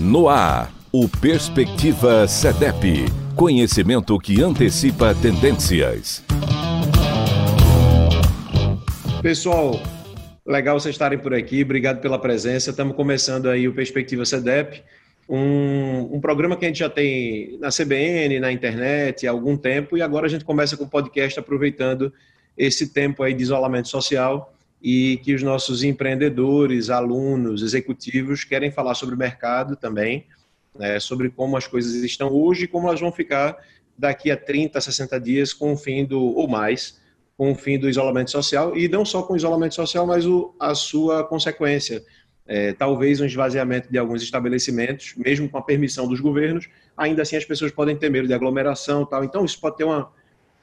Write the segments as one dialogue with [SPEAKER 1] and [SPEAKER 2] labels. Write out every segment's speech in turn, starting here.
[SPEAKER 1] No ar, o Perspectiva CEDEP. Conhecimento que antecipa tendências.
[SPEAKER 2] Pessoal, legal vocês estarem por aqui. Obrigado pela presença. Estamos começando aí o Perspectiva CEDEP, um, um, programa que a gente já tem na CBN, na internet há algum tempo, e agora a gente começa com o podcast aproveitando esse tempo aí de isolamento social e que os nossos empreendedores, alunos, executivos querem falar sobre o mercado também, né, sobre como as coisas estão hoje e como elas vão ficar daqui a 30, 60 dias com o fim do, ou mais, com o fim do isolamento social, e não só com o isolamento social, mas o, a sua consequência. É, talvez um esvaziamento de alguns estabelecimentos, mesmo com a permissão dos governos, ainda assim as pessoas podem ter medo de aglomeração tal. Então isso pode ter uma,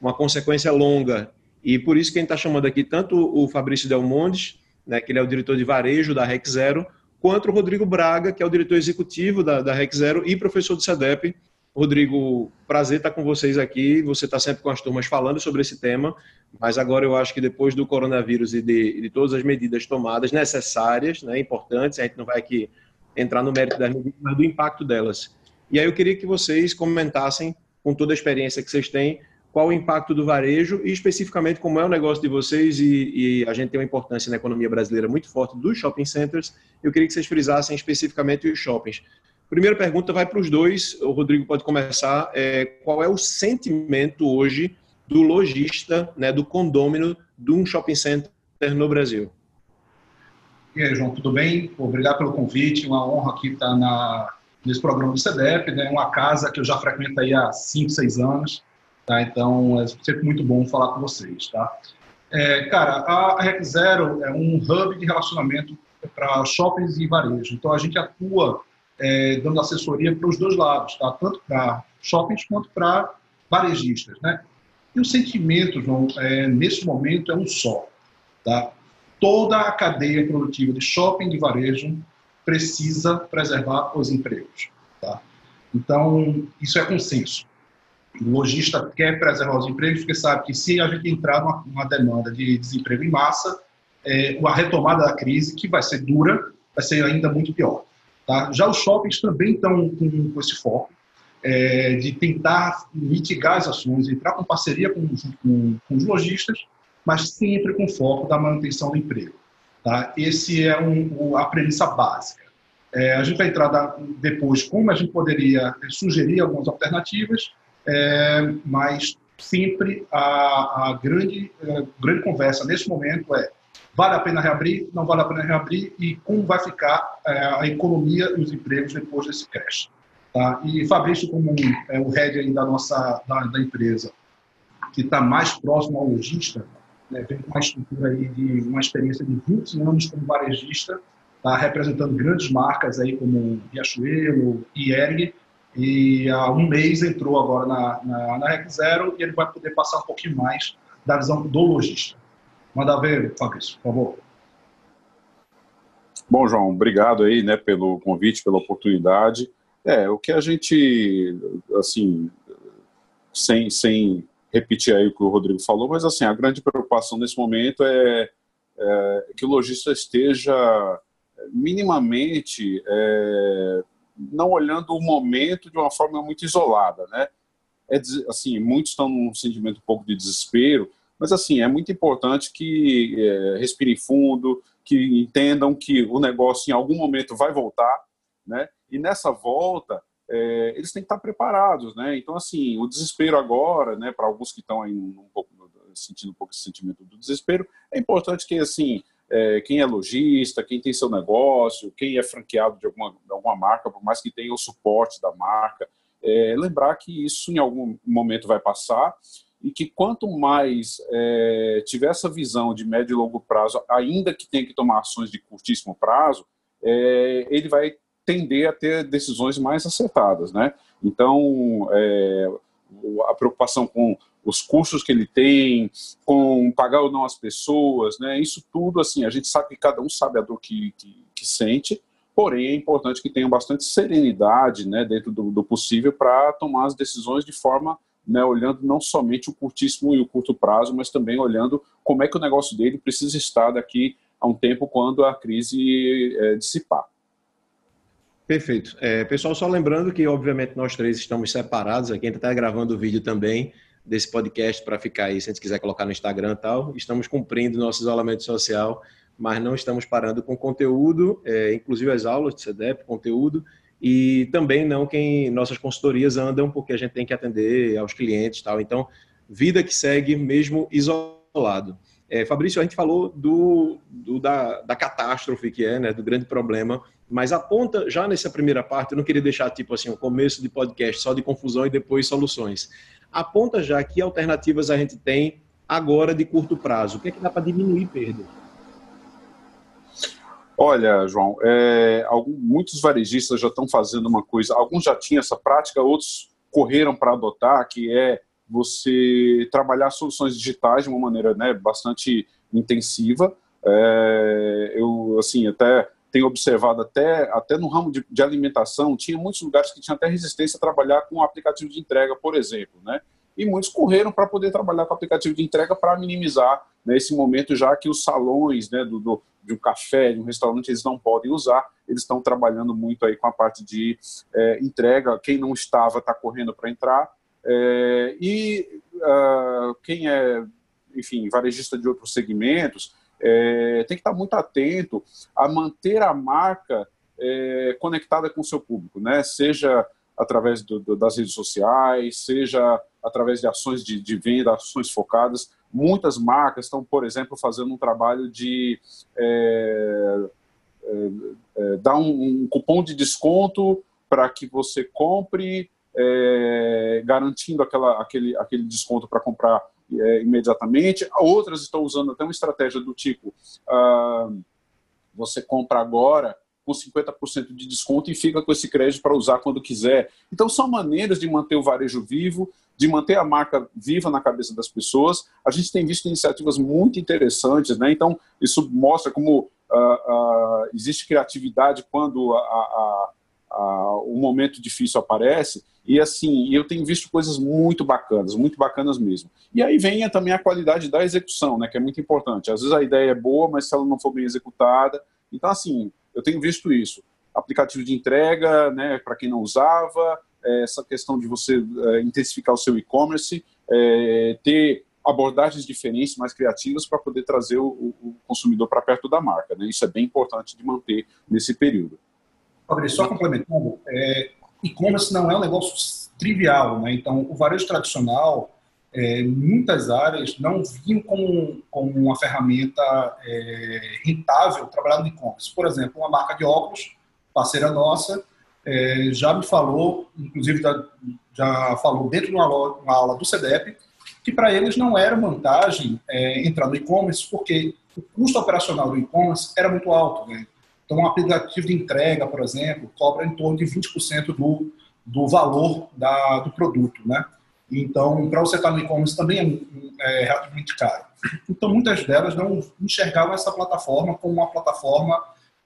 [SPEAKER 2] uma consequência longa e por isso que a gente está chamando aqui tanto o Fabrício Delmondes, né, que ele é o diretor de varejo da REC Zero, quanto o Rodrigo Braga, que é o diretor executivo da, da REC Zero e professor do CEDEP. Rodrigo, prazer estar com vocês aqui. Você está sempre com as turmas falando sobre esse tema, mas agora eu acho que depois do coronavírus e de, de todas as medidas tomadas necessárias, né, importantes, a gente não vai aqui entrar no mérito das medidas, mas do impacto delas. E aí eu queria que vocês comentassem, com toda a experiência que vocês têm, qual o impacto do varejo e especificamente como é o negócio de vocês e, e, a gente tem uma importância na economia brasileira muito forte dos shopping centers. Eu queria que vocês frisassem especificamente os shoppings. Primeira pergunta vai para os dois. O Rodrigo pode começar. É, qual é o sentimento hoje do lojista, né, do condômino de um shopping center no Brasil?
[SPEAKER 3] E aí, João, tudo bem? Obrigado pelo convite. Uma honra aqui estar na, nesse programa do CDEP, né? uma casa que eu já frequento aí há 5, 6 anos Tá? Então, é sempre muito bom falar com vocês. Tá? É, cara, a REC Zero é um hub de relacionamento para shoppings e varejo. Então, a gente atua é, dando assessoria para os dois lados, tá? tanto para shoppings quanto para varejistas. Né? E o sentimento, João, é, nesse momento é um só. Tá? Toda a cadeia produtiva de shopping e varejo precisa preservar os empregos. Tá? Então, isso é consenso. O lojista quer preservar os empregos porque sabe que se a gente entrar numa, numa demanda de desemprego em massa, é, a retomada da crise, que vai ser dura, vai ser ainda muito pior. Tá? Já os shoppings também estão com, com esse foco é, de tentar mitigar as ações, entrar com parceria com, com, com, os lojistas, mas sempre com foco da manutenção do emprego. Tá? Esse é um, a premissa básica. É, a gente vai entrar depois como a gente poderia é, sugerir algumas alternativas é, mas sempre a, a grande, a é, grande conversa nesse momento é vale a pena reabrir, não vale a pena reabrir e como vai ficar é, a economia e os empregos depois desse crash. Tá? E Fabrício, como é, o head aí da nossa da, da empresa, que está mais próximo ao lojista, né, vem com uma estrutura aí de uma experiência de 20 anos como varejista, tá, representando grandes marcas aí como Riachuelo e Ering, e há um mês entrou agora na, na, na REC Zero e ele vai poder passar um pouquinho mais da visão do lojista. Manda ver, Fabrício, por favor.
[SPEAKER 4] Bom, João, obrigado aí, né, pelo convite, pela oportunidade. É, o que a gente, assim, sem, sem repetir aí o que o Rodrigo falou, mas assim, a grande preocupação nesse momento é, é que o lojista esteja minimamente é, não olhando o momento de uma forma muito isolada, né? É, assim, muitos estão num sentimento um pouco de desespero, mas assim, é muito importante que é, respirem fundo, que entendam que o negócio em algum momento vai voltar, né? E nessa volta, é, eles têm que estar preparados, né? Então, assim, o desespero agora, né, para alguns que estão aí um pouco sentindo um pouco esse sentimento do desespero, é importante que, assim, é, quem é lojista, quem tem seu negócio, quem é franqueado de alguma, de alguma marca, por mais que tenha o suporte da marca, é, lembrar que isso em algum momento vai passar e que quanto mais é, tiver essa visão de médio e longo prazo, ainda que tenha que tomar ações de curtíssimo prazo, é, ele vai tender a ter decisões mais acertadas, né? Então, é, a preocupação com os custos que ele tem, com pagar ou não as pessoas, né? Isso tudo, assim, a gente sabe que cada um sabe a dor que, que, que sente, porém é importante que tenham bastante serenidade, né, dentro do, do possível para tomar as decisões de forma, né, olhando não somente o curtíssimo e o curto prazo, mas também olhando como é que o negócio dele precisa estar daqui a um tempo quando a crise é, dissipar.
[SPEAKER 2] Perfeito. É, pessoal, só lembrando que, obviamente, nós três estamos separados aqui, a gente está gravando o vídeo também desse podcast para ficar aí, se a gente quiser colocar no Instagram e tal. Estamos cumprindo nosso isolamento social, mas não estamos parando com conteúdo, é, inclusive as aulas de CDEP, conteúdo, e também não quem nossas consultorias andam, porque a gente tem que atender aos clientes tal. Então, vida que segue mesmo isolado. É, Fabrício, a gente falou do, do da, da, catástrofe que é, né, do grande problema, mas aponta já nessa primeira parte, eu não queria deixar tipo assim, um começo de podcast só de confusão e depois soluções. Aponta já que alternativas a gente tem agora de curto prazo. O que é que dá para diminuir perda?
[SPEAKER 4] Olha, João, é, alguns, muitos varejistas já estão fazendo uma coisa, alguns já tinham essa prática, outros correram para adotar, que é você trabalhar soluções digitais de uma maneira né, bastante intensiva. É, eu, assim, até tenho observado, até, até no ramo de, de, alimentação, tinha muitos lugares que tinham até resistência a trabalhar com aplicativo de entrega, por exemplo, né? E muitos correram para poder trabalhar com aplicativo de entrega para minimizar né, esse momento, já que os salões né, do, do, de um café, de um restaurante, eles não podem usar, eles estão trabalhando muito aí com a parte de é, entrega. Quem não estava está correndo para entrar, é, e uh, quem é, enfim, varejista de outros segmentos, é, tem que estar muito atento a manter a marca é, conectada com o seu público, né? seja através do, do, das redes sociais, seja através de ações de, de, venda, ações focadas. Muitas marcas estão, por exemplo, fazendo um trabalho de é, é, é dar um, um, cupom de desconto para que você compre é, garantindo aquela, aquele, aquele desconto para comprar é, imediatamente. Outras estão usando até uma estratégia do tipo: ah, você compra agora com 50% de desconto e fica com esse crédito para usar quando quiser. Então, são maneiras de manter o varejo vivo, de manter a marca viva na cabeça das pessoas. A gente tem visto iniciativas muito interessantes, né? Então, isso mostra como uh, uh, existe criatividade quando a, a, o momento difícil aparece. E assim, eu tenho visto coisas muito bacanas, muito bacanas mesmo. E aí vem também a qualidade da execução, né, que é muito importante. Às vezes a ideia é boa, mas se ela não for bem executada. Então, assim, eu tenho visto isso. Aplicativo de entrega, né, para quem não usava, é, essa questão de você é, intensificar o seu e-commerce, é, ter abordagens diferentes, mais criativas, para poder trazer o, o consumidor para perto da marca. Né? Isso é bem importante de manter nesse período.
[SPEAKER 3] Fabrício, só complementando, é, e-commerce não é um negócio trivial, né? Então, o varejo tradicional, é, muitas áreas não viam como, como uma ferramenta é, rentável trabalhar no e-commerce. Por exemplo, uma marca de óculos, parceira nossa, é, já me falou, inclusive já, já falou dentro de uma, uma aula do CDEP, que para eles não era vantagem é, entrar no e-commerce, porque o custo operacional do e-commerce era muito alto. Né? Então, um aplicativo de entrega, por exemplo, cobra em torno de 20% do, do valor da, do produto, né? Então, para você estar no e-commerce também é, é relativamente caro. Então, muitas delas não enxergavam essa plataforma como uma plataforma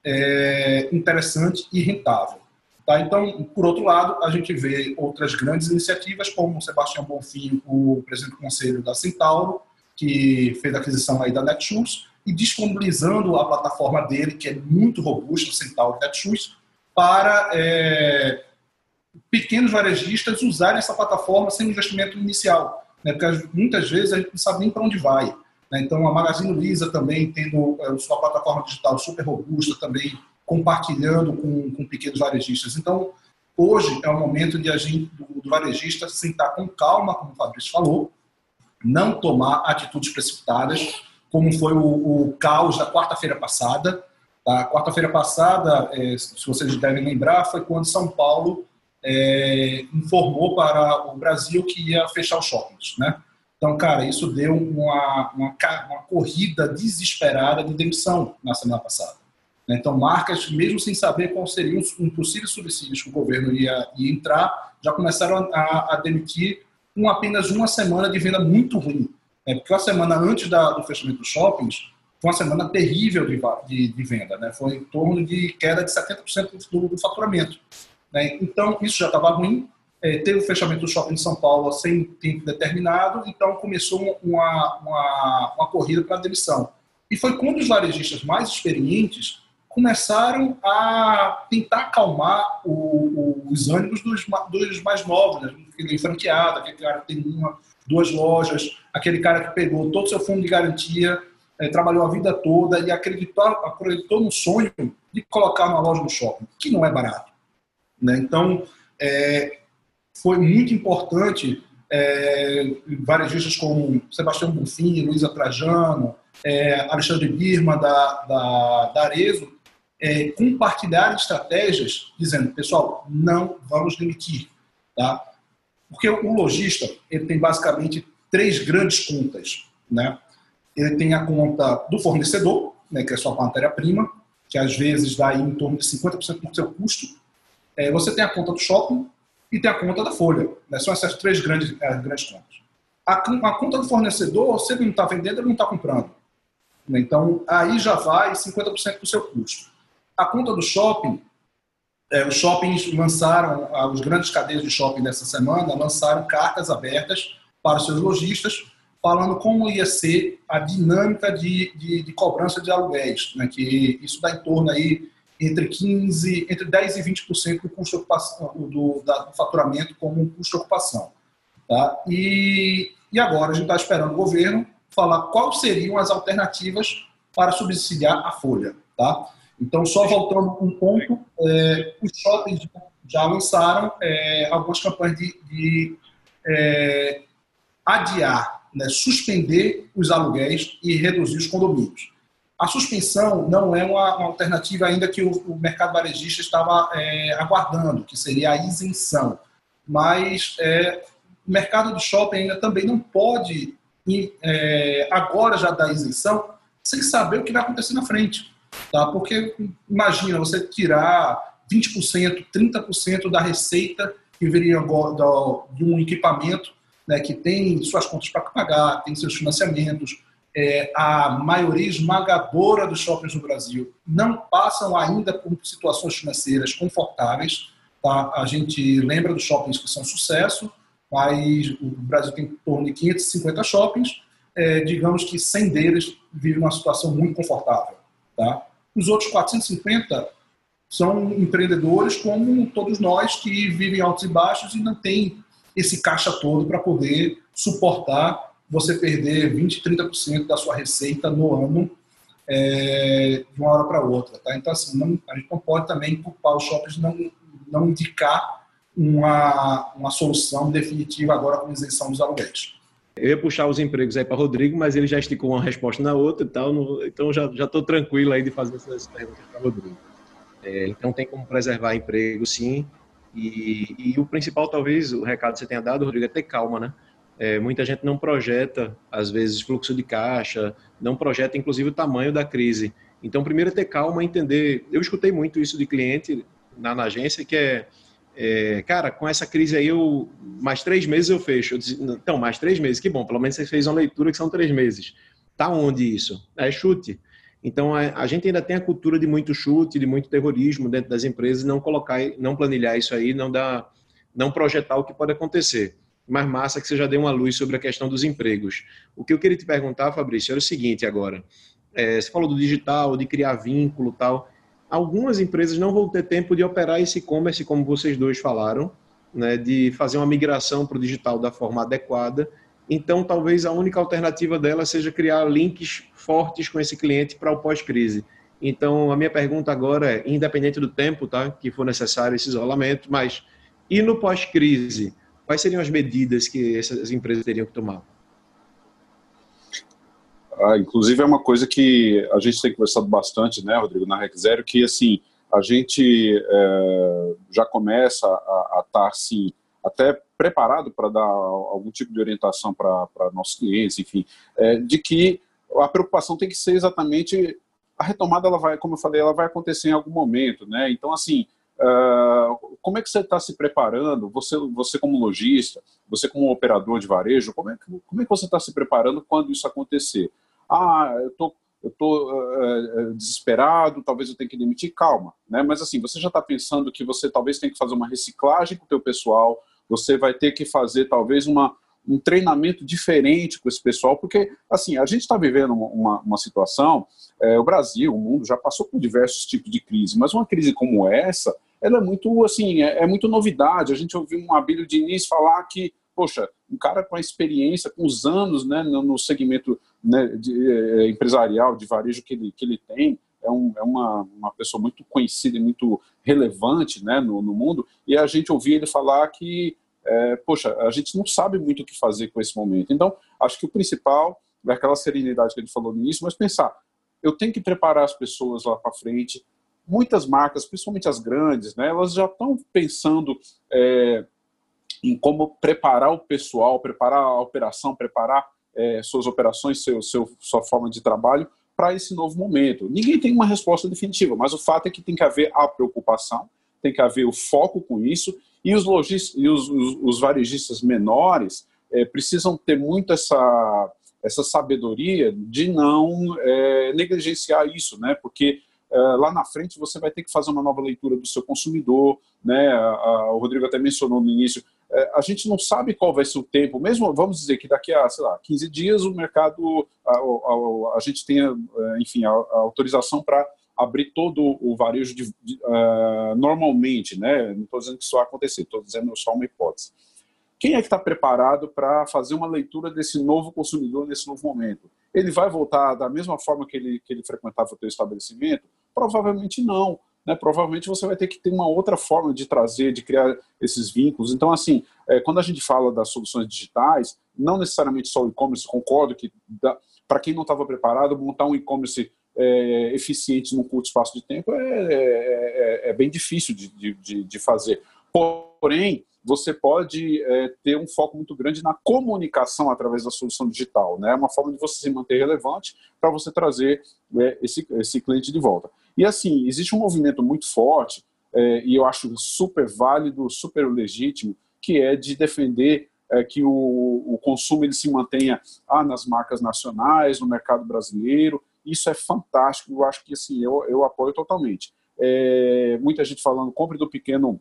[SPEAKER 3] é, interessante e rentável. Tá? Então, por outro lado, a gente vê outras grandes iniciativas, como o Sebastião Bonfim, o presidente do conselho da Centauro, que fez a aquisição aí da Netshoes, e disponibilizando a plataforma dele, que é muito robusta, o Centauro Netshoes, para é, pequenos varejistas usarem essa plataforma sem investimento inicial. Né? Porque muitas vezes a gente não sabe nem para onde vai. Né? Então, a Magazine Luiza também tendo é, sua plataforma digital super robusta, também compartilhando com, com pequenos varejistas. Então, hoje é o momento de a gente, do, do varejista sentar com calma, como o Fabrício falou, não tomar atitudes precipitadas, como foi o, o caos da quarta-feira passada. Tá? quarta-feira passada, é, se vocês devem lembrar, foi quando São Paulo é, informou para o Brasil que ia fechar os shoppings, né? Então, cara, isso deu uma, uma, uma corrida desesperada de demissão na semana passada. Né? Então, marcas, mesmo sem saber quais seriam os possíveis subsídios que o governo ia, ia entrar, já começaram a, a, demitir com apenas uma semana de venda muito ruim. É, porque a semana antes da, do fechamento dos shoppings foi uma semana terrível de, de, de, venda, né? foi em torno de queda de 70% do, do faturamento. Né? Então, isso já estava ruim. É, teve o fechamento do shopping em São Paulo sem tempo determinado, então começou uma, uma, uma corrida para a demissão. E foi quando os varejistas mais experientes começaram a tentar acalmar o, o, os ânimos dos, dos mais novos, né? franqueado, aquele cara que tem uma, duas lojas, aquele cara que pegou todo o seu fundo de garantia, é, trabalhou a vida toda e acreditou, acreditou no sonho de colocar uma loja no shopping, que não é barato. Né? Então, é, foi muito importante é, varejistas como Sebastião Bonfim, Luísa Trajano, é, Alexandre Birma, da, da, da Arezo, é, compartilhar estratégias dizendo, pessoal, não vamos demitir. Tá? Porque o lojista ele tem basicamente três grandes contas. Né? Ele tem a conta do fornecedor, né, que é sua matéria-prima, que às vezes dá em torno de 50% do seu custo. É, você tem a conta do shopping e tem a conta da folha. Né? São essas três grandes, é, grandes contas. A, a, conta do fornecedor, se ele não está vendendo, ele não está comprando. Né? Então, aí já vai 50% do seu custo. A conta do shopping, é, os shoppings lançaram, os grandes cadeias de shopping dessa semana lançaram cartas abertas para os seus lojistas, falando como ia ser a dinâmica de, de, de cobrança de aluguéis, né? que isso dá em torno aí entre 15, entre 10 e 20% do custo ocupação, do, da, do faturamento como custo ocupação. Tá? E, e agora a gente está esperando o governo falar quais seriam as alternativas para subsidiar a folha. Tá? Então, só voltando um ponto, é, os shoppings já lançaram é, algumas campanhas de, de é, adiar, né, suspender os aluguéis e reduzir os condomínios. A suspensão não é uma, alternativa ainda que o, o mercado varejista estava é, aguardando, que seria a isenção. Mas é, o mercado do shopping ainda também não pode é, agora já dar isenção sem saber o que vai acontecer na frente. Tá? Porque imagina você tirar 20%, 30% da receita que viria de um equipamento né, que tem suas contas para pagar, tem seus financiamentos. É, a maioria esmagadora dos shoppings no Brasil não passam ainda por situações financeiras confortáveis. Tá? A gente lembra dos shoppings que são sucesso, mas o Brasil tem em torno de 550 shoppings, é, digamos que 100 deles vivem uma situação muito confortável. Tá? Os outros 450 são empreendedores como todos nós que vivem altos e baixos e não tem esse caixa todo para poder suportar você perder 20, 30% da sua receita no ano é, de uma hora para outra. Tá? Então, assim, não, a gente não pode também culpar os shoppings não, não indicar uma, uma solução definitiva agora com isenção dos aluguéis.
[SPEAKER 2] Eu ia puxar os empregos aí para Rodrigo, mas ele já esticou uma resposta na outra e tal, no, então já estou tranquilo aí de fazer essas perguntas para Rodrigo. É, então tem como preservar emprego, sim, e, e, o principal, talvez, o recado que você tenha dado, Rodrigo, é ter calma, né? É, muita gente não projeta, às vezes, fluxo de caixa, não projeta, inclusive, o tamanho da crise. Então, primeiro é ter calma, entender. Eu escutei muito isso de cliente na, na agência, que é, é, cara, com essa crise aí, eu, mais três meses eu fecho. Eu disse, então, mais três meses, que bom, pelo menos você fez uma leitura que são três meses. Tá onde isso? É chute. Então, a, a, gente ainda tem a cultura de muito chute, de muito terrorismo dentro das empresas, não colocar, não planilhar isso aí, não dar, não projetar o que pode acontecer. Mas massa que você já deu uma luz sobre a questão dos empregos. O que eu queria te perguntar, Fabrício, era o seguinte agora. É, você falou do digital, de criar vínculo tal. Algumas empresas não vão ter tempo de operar esse e-commerce, como vocês dois falaram, né, de fazer uma migração para o digital da forma adequada então, talvez a única alternativa dela seja criar links fortes com esse cliente para o pós-crise. Então, a minha pergunta agora é, independente do tempo, tá, que for necessário esse isolamento, mas e no pós-crise, quais seriam as medidas que essas empresas teriam que tomar?
[SPEAKER 4] Ah, inclusive é uma coisa que a gente tem conversado bastante, né, Rodrigo, na Rec Zero, que assim a gente é, já começa a estar tá, assim até preparado para dar algum tipo de orientação para nossos clientes, enfim, é, de que a preocupação tem que ser exatamente a retomada, ela vai, como eu falei, ela vai acontecer em algum momento, né? Então, assim, uh, como é que você está se preparando? Você, você como lojista, você como operador de varejo, como é que, como é que você está se preparando quando isso acontecer? Ah, eu tô eu estou uh, desesperado, talvez eu tenha que demitir, calma, né? Mas assim, você já está pensando que você talvez tenha que fazer uma reciclagem com o teu pessoal, você vai ter que fazer talvez uma, um treinamento diferente com esse pessoal, porque, assim, a gente está vivendo uma, uma situação, é, o Brasil, o mundo já passou por diversos tipos de crise, mas uma crise como essa, ela é muito, assim, é, é muito novidade. A gente ouviu um Abílio Diniz falar que, poxa, um cara com a experiência, com os anos né, no segmento né, de, é, empresarial, de varejo que ele, que ele tem, é, um, é uma, uma pessoa muito conhecida e muito relevante né, no, no mundo, e a gente ouvia ele falar que é, poxa, a gente não sabe muito o que fazer com esse momento. Então, acho que o principal é aquela serenidade que ele falou no início, mas pensar, eu tenho que preparar as pessoas lá para frente. Muitas marcas, principalmente as grandes, né, elas já estão pensando é, em como preparar o pessoal, preparar a operação, preparar é, suas operações, seu, seu, sua forma de trabalho para esse novo momento. Ninguém tem uma resposta definitiva, mas o fato é que tem que haver a preocupação, tem que haver o foco com isso e os, logis, e os, os, os varejistas menores é, precisam ter muito essa, essa sabedoria de não é, negligenciar isso, né? porque é, lá na frente você vai ter que fazer uma nova leitura do seu consumidor, né? O Rodrigo até mencionou no início, a gente não sabe qual vai ser o tempo, mesmo vamos dizer que daqui a, sei lá, 15 dias o mercado, a, a, a gente tenha, é, enfim, a, autorização para abrir todo o varejo de, de, uh, normalmente, né? Não estou dizendo que isso vai acontecer, estou dizendo só uma hipótese. Quem é que está preparado para fazer uma leitura desse novo consumidor nesse novo momento? Ele vai voltar da mesma forma que ele, que ele frequentava o teu estabelecimento? Provavelmente não. Né? Provavelmente você vai ter que ter uma outra forma de trazer, de criar esses vínculos. Então, assim, é, quando a gente fala das soluções digitais, não necessariamente só o e-commerce, concordo que para quem não estava preparado, montar um e-commerce é, eficiente num curto espaço de tempo é, é, é, é bem difícil de, de, de, fazer. Porém, você pode é, ter um foco muito grande na comunicação através da solução digital. É né? uma forma de você se manter relevante para você trazer é, esse, esse cliente de volta. E assim, existe um movimento muito forte, é, e eu acho super válido, super legítimo, que é de defender é, que o, o, consumo ele se mantenha ah, nas marcas nacionais, no mercado brasileiro, isso é fantástico, eu acho que assim, eu, eu apoio totalmente. É, muita gente falando, compre do pequeno,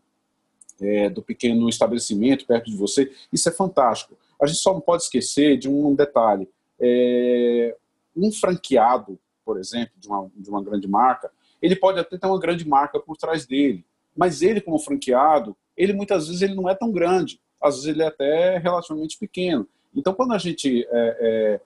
[SPEAKER 4] é, do pequeno estabelecimento perto de você, isso é fantástico. A gente só não pode esquecer de um detalhe. É, um franqueado, por exemplo, de uma, de uma grande marca, ele pode até ter uma grande marca por trás dele, mas ele como franqueado, ele muitas vezes ele não é tão grande, às vezes ele é até relativamente pequeno. Então, quando a gente é, é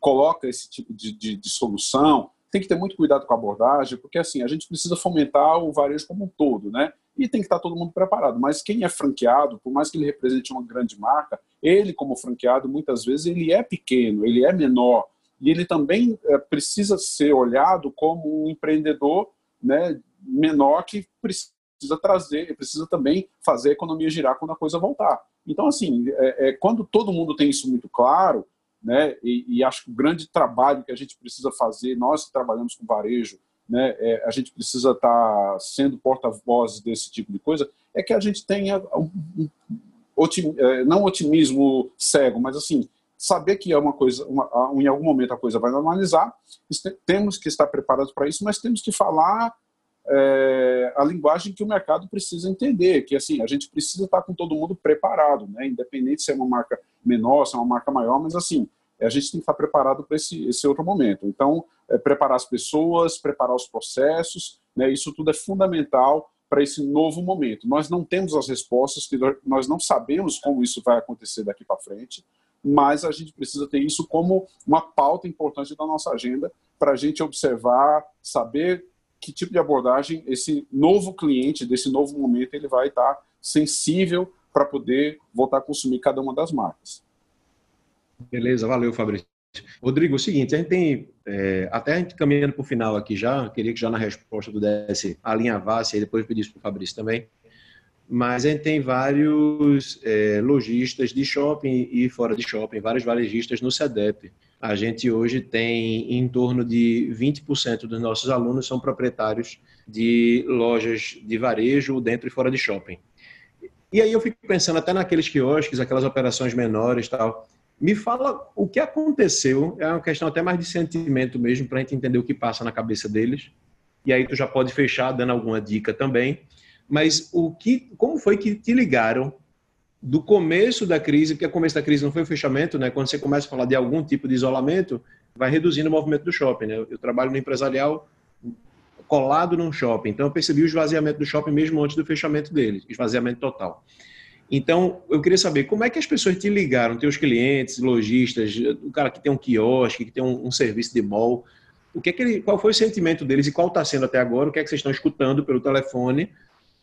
[SPEAKER 4] coloca esse tipo de, de, de, solução, tem que ter muito cuidado com a abordagem, porque assim, a gente precisa fomentar o varejo como um todo, né? E tem que estar todo mundo preparado. Mas quem é franqueado, por mais que ele represente uma grande marca, ele como franqueado, muitas vezes, ele é pequeno, ele é menor, e ele também é, precisa ser olhado como um empreendedor né, menor que precisa trazer, precisa também fazer a economia girar quando a coisa voltar. Então, assim, é, é, quando todo mundo tem isso muito claro, né? E, e, acho que o grande trabalho que a gente precisa fazer, nós que trabalhamos com varejo, né, é, a gente precisa estar tá sendo porta-voz desse tipo de coisa, é que a gente tenha um, um, otim, é, não otimismo cego, mas assim saber que é uma coisa, uma, em algum momento a coisa vai normalizar, temos que estar preparados para isso, mas temos que falar é, a linguagem que o mercado precisa entender, que assim, a gente precisa estar com todo mundo preparado, né? independente se é uma marca menor, se é uma marca maior, mas assim, a gente tem que estar preparado para esse, esse outro momento. Então, é, preparar as pessoas, preparar os processos, né? isso tudo é fundamental para esse novo momento. Nós não temos as respostas, que nós não sabemos como isso vai acontecer daqui para frente, mas a gente precisa ter isso como uma pauta importante da nossa agenda para a gente observar, saber que tipo de abordagem esse novo cliente, desse novo momento, ele vai estar sensível para poder voltar a consumir cada uma das marcas.
[SPEAKER 2] Beleza, valeu, Fabrício. Rodrigo, é o seguinte, a gente tem, é, até a gente caminhando para o final aqui já, queria que já na resposta do DS alinhavasse, e depois pedisse para o Fabrício também, mas a gente tem vários é, lojistas de shopping e fora de shopping, vários varejistas no SEDEP. A gente hoje tem em torno de 20% dos nossos alunos são proprietários de lojas de varejo dentro e fora de shopping. E aí eu fico pensando até naqueles quiosques, aquelas operações menores tal. Me fala o que aconteceu, é uma questão até mais de sentimento mesmo, para a gente entender o que passa na cabeça deles. E aí tu já pode fechar dando alguma dica também mas o que, como foi que te ligaram do começo da crise, porque o começo da crise não foi o fechamento, né? Quando você começa a falar de algum tipo de isolamento, vai reduzindo o movimento do shopping, né? Eu trabalho no empresarial colado num shopping, então eu percebi o esvaziamento do shopping mesmo antes do fechamento dele, esvaziamento total. Então, eu queria saber como é que as pessoas te ligaram, teus clientes, lojistas, o cara que tem um quiosque, que tem um, um serviço de mall, o que é que ele, qual foi o sentimento deles e qual está sendo até agora, o que é que vocês estão escutando pelo telefone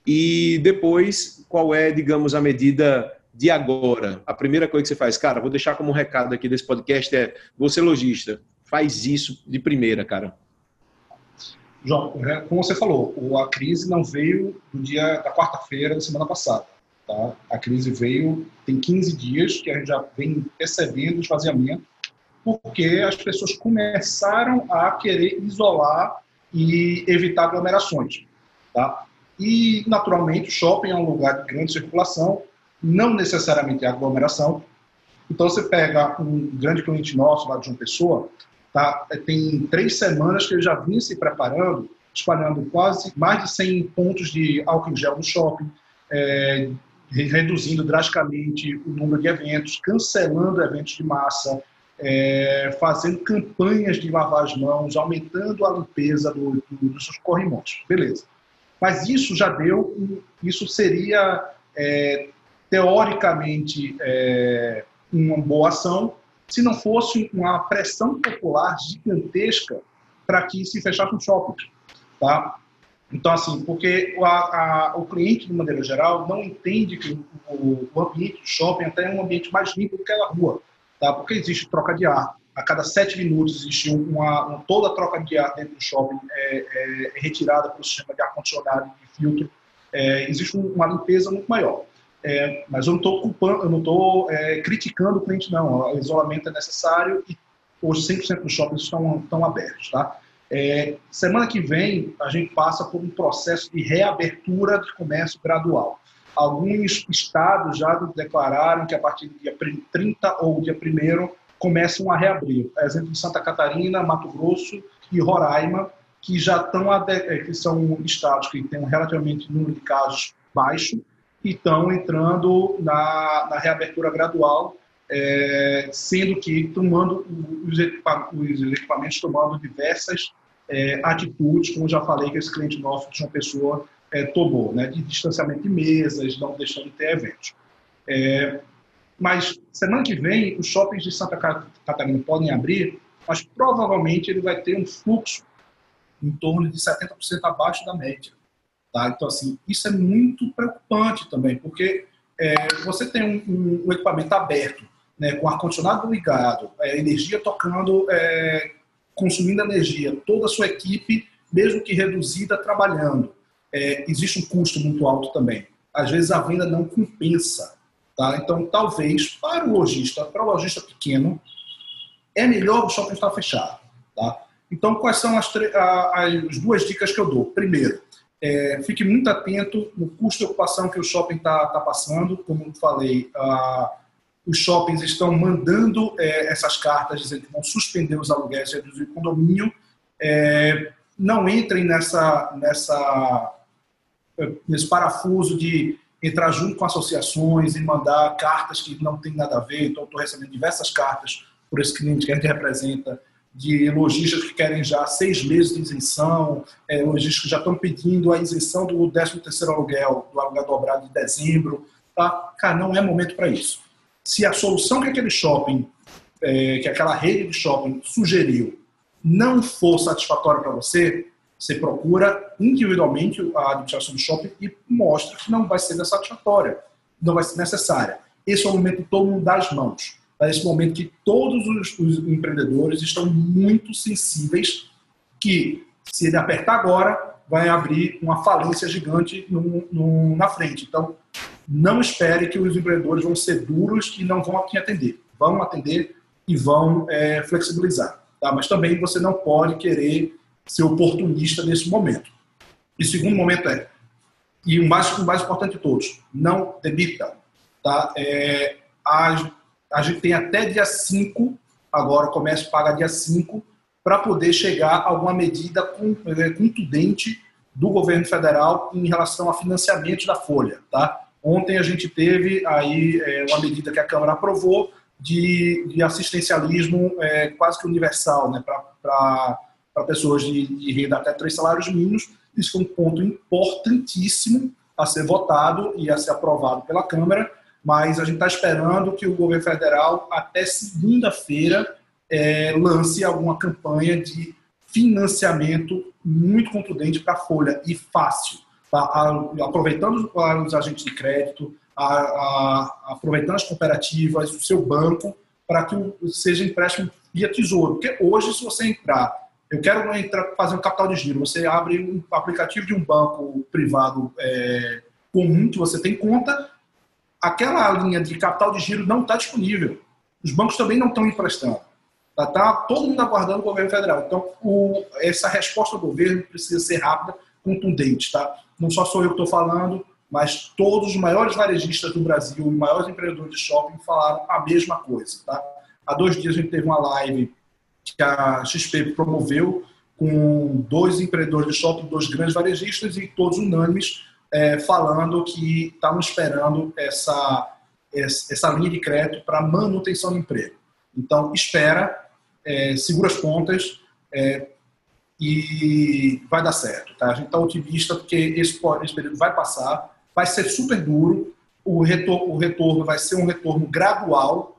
[SPEAKER 2] e depois qual é, digamos, a medida de agora. A primeira coisa que você faz, cara, vou deixar como um recado aqui desse podcast é, você lojista, faz isso de primeira, cara.
[SPEAKER 3] João, é, como você falou, a crise não veio no dia da quarta-feira da semana passada. Tá? A crise veio, tem 15 dias que a gente já vem percebendo o esvaziamento, porque as pessoas começaram a querer isolar e evitar aglomerações. Tá? E, naturalmente, o shopping é um lugar de grande circulação, não necessariamente é aglomeração. Então, você pega um grande cliente nosso lá de uma pessoa, tá? tem três semanas que ele já vinha se preparando, espalhando quase mais de 100 pontos de álcool em gel no shopping, é, reduzindo drasticamente o número de eventos, cancelando eventos de massa, é, fazendo campanhas de lavar as mãos, aumentando a limpeza do, do, dos corrimões. Beleza. Mas isso já deu, isso seria é, teoricamente é, uma boa ação se não fosse uma pressão popular gigantesca para que se fechasse um shopping. Tá? Então, assim, porque a, a, o cliente, de maneira geral, não entende que o, o, ambiente do shopping até é um ambiente mais limpo do que a rua, tá? porque existe troca de ar. A cada sete minutos existe uma, uma toda a troca de ar dentro do shopping é, é, é retirada pelo sistema de ar-condicionado e filtro. É, existe uma limpeza muito maior. É, mas eu não estou culpando, eu não estou é, criticando o cliente, não. O isolamento é necessário e hoje 100% dos shoppings estão, estão abertos, tá? É, semana que vem, a gente passa por um processo de reabertura de comércio gradual. Alguns estados já declararam que a partir do dia 30 ou dia 1 começam a reabrir. Exemplo de Santa Catarina, Mato Grosso e Roraima, que já estão é, que são estados que têm um relativamente número de casos baixo e estão entrando na, na reabertura gradual é, sendo que tomando os, equipamentos tomando diversas é, atitudes, como já falei que esse cliente nosso de uma pessoa é, tomou, né, de distanciamento de mesas, não deixando de ter eventos. É, mas semana que vem os shoppings de Santa Catarina podem abrir, mas provavelmente ele vai ter um fluxo em torno de 70% abaixo da média. Tá? Então, assim, isso é muito preocupante também, porque é, você tem um, um, equipamento aberto né, com ar-condicionado ligado, é, energia tocando, é, consumindo energia, toda a sua equipe, mesmo que reduzida, trabalhando. É, existe um custo muito alto também. Às vezes a venda não compensa. Tá? Então, talvez, para o lojista, para o lojista pequeno, é melhor o shopping estar fechado. Tá? Então, quais são as, as duas dicas que eu dou? Primeiro, é, fique muito atento no custo de ocupação que o shopping está tá passando. Como falei, os shoppings estão mandando é, essas cartas dizendo que vão suspender os aluguéis e reduzir o condomínio. É, não entrem nessa, nessa, nesse parafuso de entrar junto com associações e mandar cartas que não tem nada a ver. Então, estou recebendo diversas cartas por esse cliente que a gente representa, de lojistas que querem já seis meses de isenção, é, lojistas que já estão pedindo a isenção do 13º aluguel, do aluguel dobrado de dezembro. Tá? Cara, não é momento para isso se a solução que aquele shopping, é, que aquela rede de shopping sugeriu não for satisfatória para você, você procura individualmente a administração do shopping e mostra que não vai ser satisfatória, não vai ser necessária. Esse é o momento de todo mundo dar as mãos. É esse momento que todos os, os empreendedores estão muito sensíveis que, se ele apertar agora, vai abrir uma falência gigante no, no, na frente. Então, não espere que os empreendedores vão ser duros e não vão aqui atender. Vão atender e vão é, flexibilizar. Tá? Mas também você não pode querer ser oportunista nesse momento. E segundo momento é, e o mais, o mais importante de todos, não demita. Tá? É, a, a gente tem até dia 5, agora o comércio paga dia 5, para poder chegar a alguma medida é, contundente do governo federal em relação a financiamento da folha. Tá? Ontem a gente teve aí é, uma medida que a Câmara aprovou de, de assistencialismo é, quase que universal né, para pessoas de, de renda até três salários mínimos. Isso foi um ponto importantíssimo a ser votado e a ser aprovado pela Câmara, mas a gente está esperando que o governo federal, até segunda-feira, é, lance alguma campanha de financiamento muito contundente para a Folha e fácil, tá? aproveitando os agentes de crédito, a, a, aproveitando as cooperativas, o seu banco, para que seja empréstimo via tesouro. Porque hoje, se você entrar, eu quero entrar, fazer um capital de giro, você abre um aplicativo de um banco privado é, comum que você tem conta, aquela linha de capital de giro não está disponível. Os bancos também não estão emprestando. Está tá todo mundo aguardando o governo federal. Então, o, essa resposta do governo precisa ser rápida, contundente. Tá? Não só sou eu que estou falando, mas todos os maiores varejistas do Brasil e maiores empreendedores de shopping falaram a mesma coisa. Tá? Há dois dias a gente teve uma live que a XP promoveu com dois empreendedores de shopping, dois grandes varejistas e todos unânimes é, falando que estavam esperando essa, essa linha de crédito para manutenção do emprego. Então, espera, é, segura as pontas é, e vai dar certo. Tá? A gente está otimista porque esse, esse período vai passar, vai ser super duro, o retorno, o retorno vai ser um retorno gradual,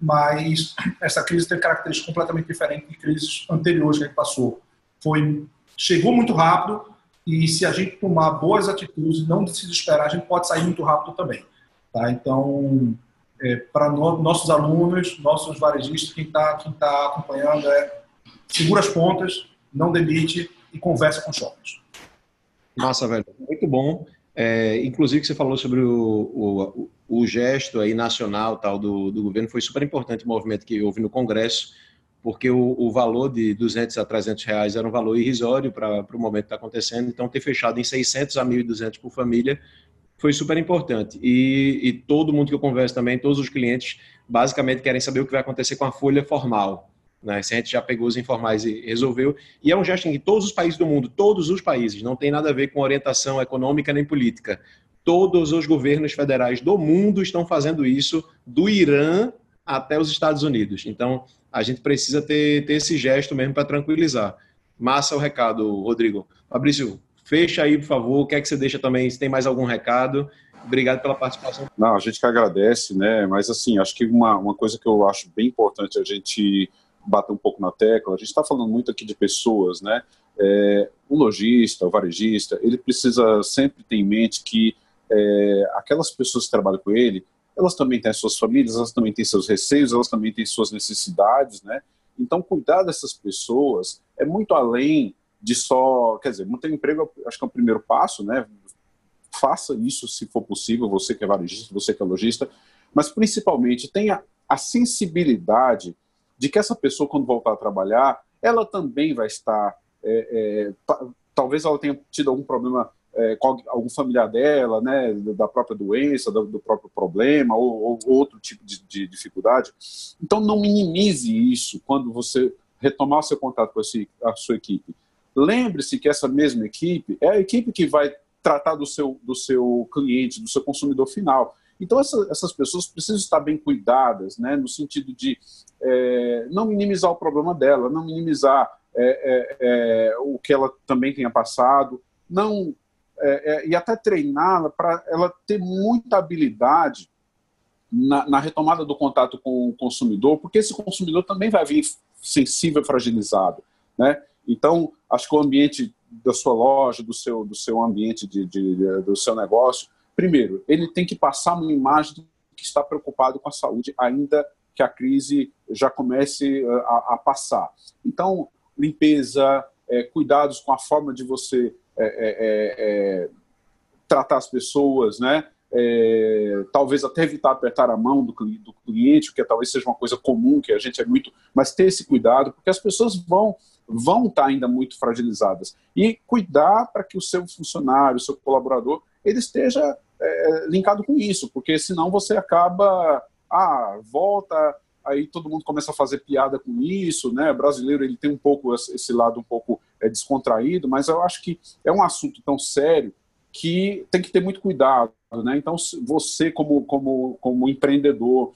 [SPEAKER 3] mas essa crise tem características completamente diferentes de crises anteriores que a gente passou. Foi, chegou muito rápido e se a gente tomar boas atitudes, não se desesperar, a gente pode sair muito rápido também. Tá? Então, é, para no, nossos alunos, nossos varejistas, quem está quem tá acompanhando é segura as pontas, não demite e conversa com shoppings.
[SPEAKER 2] Massa, velho. Muito bom. É, inclusive, que você falou sobre o, o, o, gesto aí nacional tal do, do governo, foi super importante o movimento que houve no Congresso, porque o, o valor de 200 a 300 reais era um valor irrisório para o momento que está acontecendo, então ter fechado em 600 a 1.200 por família foi super importante. E, e, todo mundo que eu converso também, todos os clientes, basicamente querem saber o que vai acontecer com a folha formal. Né? Se a gente já pegou os informais e resolveu. E é um gesto em que todos os países do mundo, todos os países, não tem nada a ver com orientação econômica nem política. Todos os governos federais do mundo estão fazendo isso, do Irã até os Estados Unidos. Então, a gente precisa ter, ter esse gesto mesmo para tranquilizar. Massa o recado, Rodrigo. Fabrício, Fecha aí, por favor. Quer que você deixa também, se tem mais algum recado. Obrigado pela participação.
[SPEAKER 4] Não, a gente que agradece, né? Mas assim, acho que uma, uma coisa que eu acho bem importante a gente bater um pouco na tecla, a gente está falando muito aqui de pessoas, né? É, o lojista, o varejista, ele precisa sempre ter em mente que é, aquelas pessoas que trabalham com ele, elas também têm suas famílias, elas também têm seus receios, elas também têm suas necessidades, né? Então, cuidar dessas pessoas é muito além de só, quer dizer, manter o emprego, acho que é o primeiro passo, né? Faça isso se for possível, você que é varejista, você que é lojista, mas principalmente tenha a sensibilidade de que essa pessoa, quando voltar a trabalhar, ela também vai estar, é, é, talvez ela tenha tido algum problema é, com algum familiar dela, né, da própria doença, do, do próprio problema, ou, ou outro tipo de, de, dificuldade. Então, não minimize isso quando você retomar o seu contato com a sua equipe. Lembre-se que essa mesma equipe é a equipe que vai tratar do seu, do seu cliente, do seu consumidor final. Então, essa, essas pessoas precisam estar bem cuidadas, né, no sentido de é, não minimizar o problema dela, não minimizar é, é, é o que ela também tenha passado, não é, é, e até treiná-la para ela ter muita habilidade na, na, retomada do contato com o consumidor, porque esse consumidor também vai vir sensível, fragilizado, né? Então, acho que o ambiente da sua loja, do seu, do seu ambiente de, de, de, do seu negócio, primeiro, ele tem que passar uma imagem de que está preocupado com a saúde, ainda que a crise já comece eh, a, a passar. Então, limpeza, é, cuidados com a forma de você é, é, tratar as pessoas, né? Talvez até evitar apertar a mão do, do cliente, que talvez seja uma coisa comum, que a gente é muito, mas ter esse cuidado, porque as pessoas vão vão estar ainda muito fragilizadas. E cuidar para que o seu funcionário, o seu colaborador, ele esteja é, linkado com isso, porque senão você acaba, ah, volta, aí todo mundo começa a fazer piada com isso, né? O brasileiro ele tem um pouco esse lado um pouco é, descontraído, mas eu acho que é um assunto tão sério que tem que ter muito cuidado. né? Então, você como, como, como empreendedor,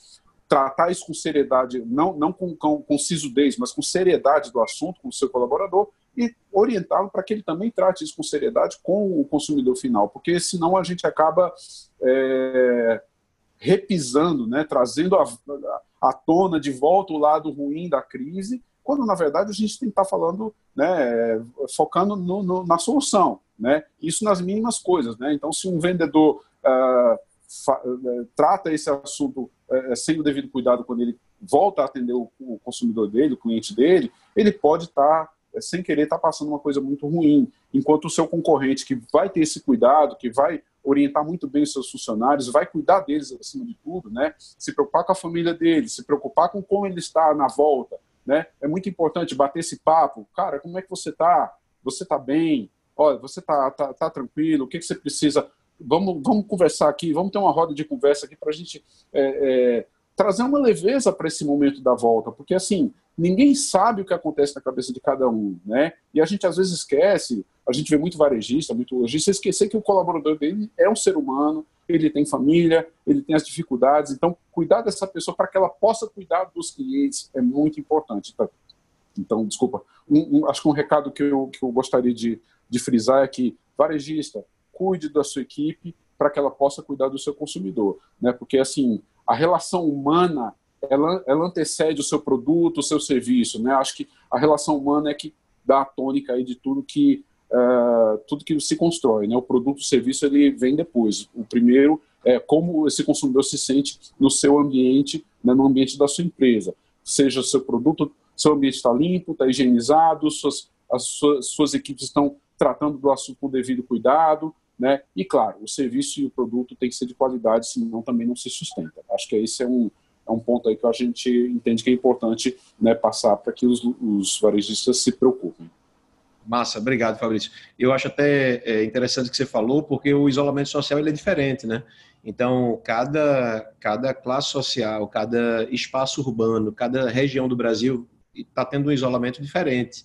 [SPEAKER 4] tratar isso com seriedade, não, não com, com, com sisudez, mas com seriedade do assunto com o seu colaborador e orientá-lo para que ele também trate isso com seriedade com o consumidor final, porque senão a gente acaba é, repisando, né, trazendo à tona de volta o lado ruim da crise, quando na verdade a gente tem que estar falando, né, focando no, no, na solução, né, isso nas mínimas coisas, né, então se um vendedor uh, trata esse assunto uh, sem o devido cuidado quando ele volta a atender o, o consumidor dele, o cliente dele, ele pode estar sem querer estar passando uma coisa muito ruim, enquanto o seu concorrente que vai ter esse cuidado, que vai orientar muito bem os seus funcionários, vai cuidar deles acima de tudo, né? Se preocupar com a família deles, se preocupar com como ele está na volta, né? É muito importante bater esse papo. Cara, como é que você está? Você está bem? Olha, você está tá, tá tranquilo? O que, que você precisa? Vamos, vamos conversar aqui, vamos ter uma roda de conversa aqui para a gente é, é, trazer uma leveza para esse momento da volta, porque assim, ninguém sabe o que acontece na cabeça de cada um, né? E a gente às vezes esquece, a gente vê muito varejista, muito lojista, esquecer que o colaborador dele é um ser humano, ele tem família, ele tem as dificuldades, então cuidar dessa pessoa para que ela possa cuidar dos clientes é muito importante. Então, então desculpa, um, um, acho que um recado que eu, que eu gostaria de, de frisar é que varejista, cuide da sua equipe para que ela possa cuidar do seu consumidor, né? Porque assim, a relação humana ela, ela antecede o seu produto, o seu serviço, né? Acho que a relação humana é que dá a tônica aí de tudo que uh, tudo que se constrói, né? O produto, o serviço, ele vem depois. O primeiro é como esse consumidor se sente no seu ambiente, né? no ambiente da sua empresa. Seja seu produto, seu ambiente está limpo, está higienizado, suas, as suas, suas equipes estão tratando do assunto com devido cuidado, né? E claro, o serviço e o produto tem que ser de qualidade, senão também não se sustenta. Acho que esse é um é um ponto aí que a gente entende que é importante né, passar para que os, os varejistas se preocupem.
[SPEAKER 2] Massa, obrigado, Fabrício. Eu acho até é, interessante o que você falou, porque o isolamento social ele é diferente, né? Então, cada, cada classe social, cada espaço urbano, cada região do Brasil está tendo um isolamento diferente.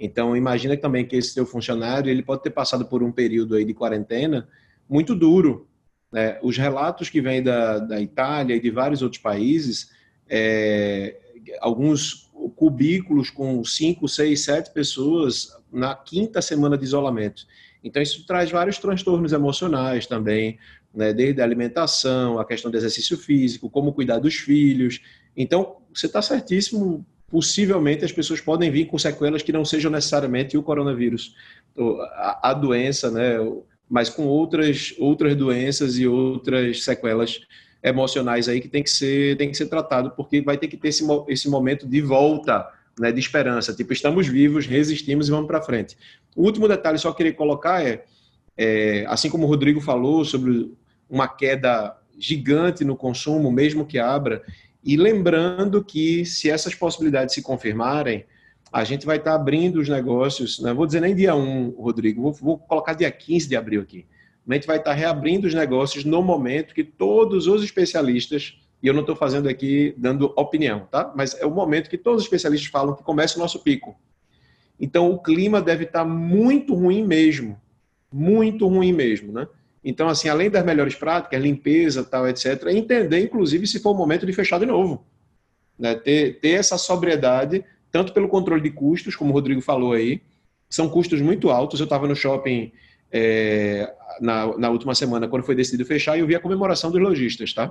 [SPEAKER 2] Então, imagina também que esse seu funcionário ele pode ter passado por um período aí de quarentena muito duro, né? Os relatos que vêm da, da Itália e de vários outros países, é, alguns cubículos com cinco, seis, sete pessoas na quinta semana de isolamento. Então, isso traz vários transtornos emocionais também, né? desde a alimentação, a questão do exercício físico, como cuidar dos filhos. Então, você está certíssimo. Possivelmente as pessoas podem vir com sequelas que não sejam necessariamente o coronavírus, a, doença, né? mas com outras, outras doenças e outras sequelas emocionais aí que tem que ser, tem que ser tratado, porque vai ter que ter esse, esse momento de volta, né, de esperança, tipo, estamos vivos, resistimos e vamos para frente. O último detalhe só queria colocar é, é, assim como o Rodrigo falou sobre uma queda gigante no consumo, mesmo que abra, e lembrando que se essas possibilidades se confirmarem, a gente vai estar abrindo os negócios, não né? vou dizer nem dia 1, Rodrigo, vou, vou, colocar dia 15 de abril aqui. A gente vai estar reabrindo os negócios no momento que todos os especialistas, e eu não estou fazendo aqui dando opinião, tá? Mas é o momento que todos os especialistas falam que começa o nosso pico. Então o clima deve estar muito ruim mesmo, muito ruim mesmo, né? Então, assim, além das melhores práticas, limpeza, tal, etc., entender, inclusive, se for o momento de fechar de novo. Né? Ter, ter essa sobriedade tanto pelo controle de custos, como o Rodrigo falou aí, são custos muito altos. Eu estava no shopping é, na, na, última semana, quando foi decidido fechar, e eu vi a comemoração dos lojistas, tá?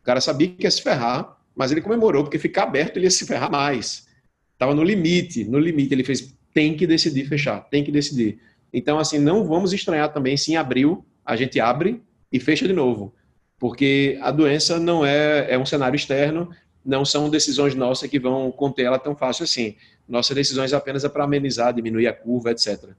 [SPEAKER 2] O cara sabia que ia se ferrar, mas ele comemorou, porque ficar aberto ele ia se ferrar mais. Estava no limite, no limite. Ele fez, tem que decidir fechar, tem que decidir. Então, assim, não vamos estranhar também se em abril a gente abre e fecha de novo. Porque a doença não é, é um cenário externo, não são decisões nossas que vão conter ela tão fácil assim. Nossas decisões apenas é para amenizar, diminuir a curva, etc.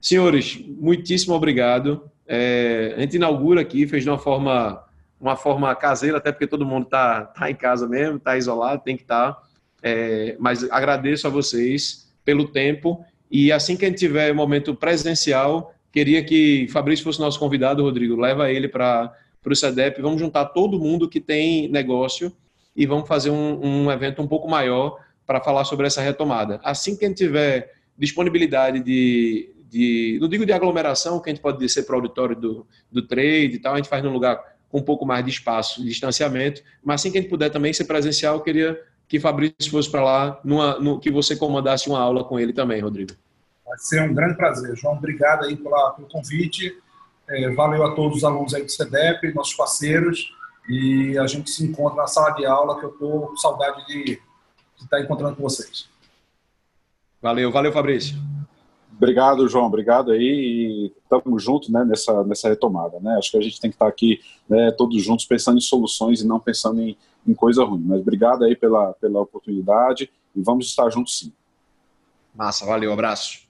[SPEAKER 2] Senhores, muitíssimo obrigado. É, a gente inaugura aqui, fez de uma forma, uma forma caseira, até porque todo mundo está tá em casa mesmo, está isolado, tem que estar. Tá. É, mas agradeço a vocês pelo tempo e assim que a gente tiver momento presencial, queria que Fabrício fosse nosso convidado, Rodrigo, leva ele para o CEDEP, vamos juntar todo mundo que tem negócio e vamos fazer um, um evento um pouco maior para falar sobre essa retomada. Assim que a gente tiver disponibilidade de, de, não digo de aglomeração, que a gente pode descer para o auditório do, do trade e tal, a gente faz num lugar com um pouco mais de espaço, de distanciamento, mas assim que a gente puder também ser presencial, eu queria que Fabrício fosse para lá, numa, no, que você comandasse uma aula com ele também, Rodrigo.
[SPEAKER 3] Vai ser um grande prazer. João, obrigado aí pela, pelo convite. É, valeu a todos os alunos aí do CEDEP, nossos parceiros, e a gente se encontra na sala de aula, que eu estou com saudade de, de estar encontrando com vocês.
[SPEAKER 2] Valeu, valeu, Fabrício.
[SPEAKER 4] Obrigado, João. Obrigado aí. E estamos juntos né, nessa, nessa retomada. Né? Acho que a gente tem que estar aqui né, todos juntos pensando em soluções e não pensando em, em coisa ruim. Mas obrigado aí pela, pela oportunidade e vamos estar juntos sim.
[SPEAKER 2] Massa, valeu, abraço.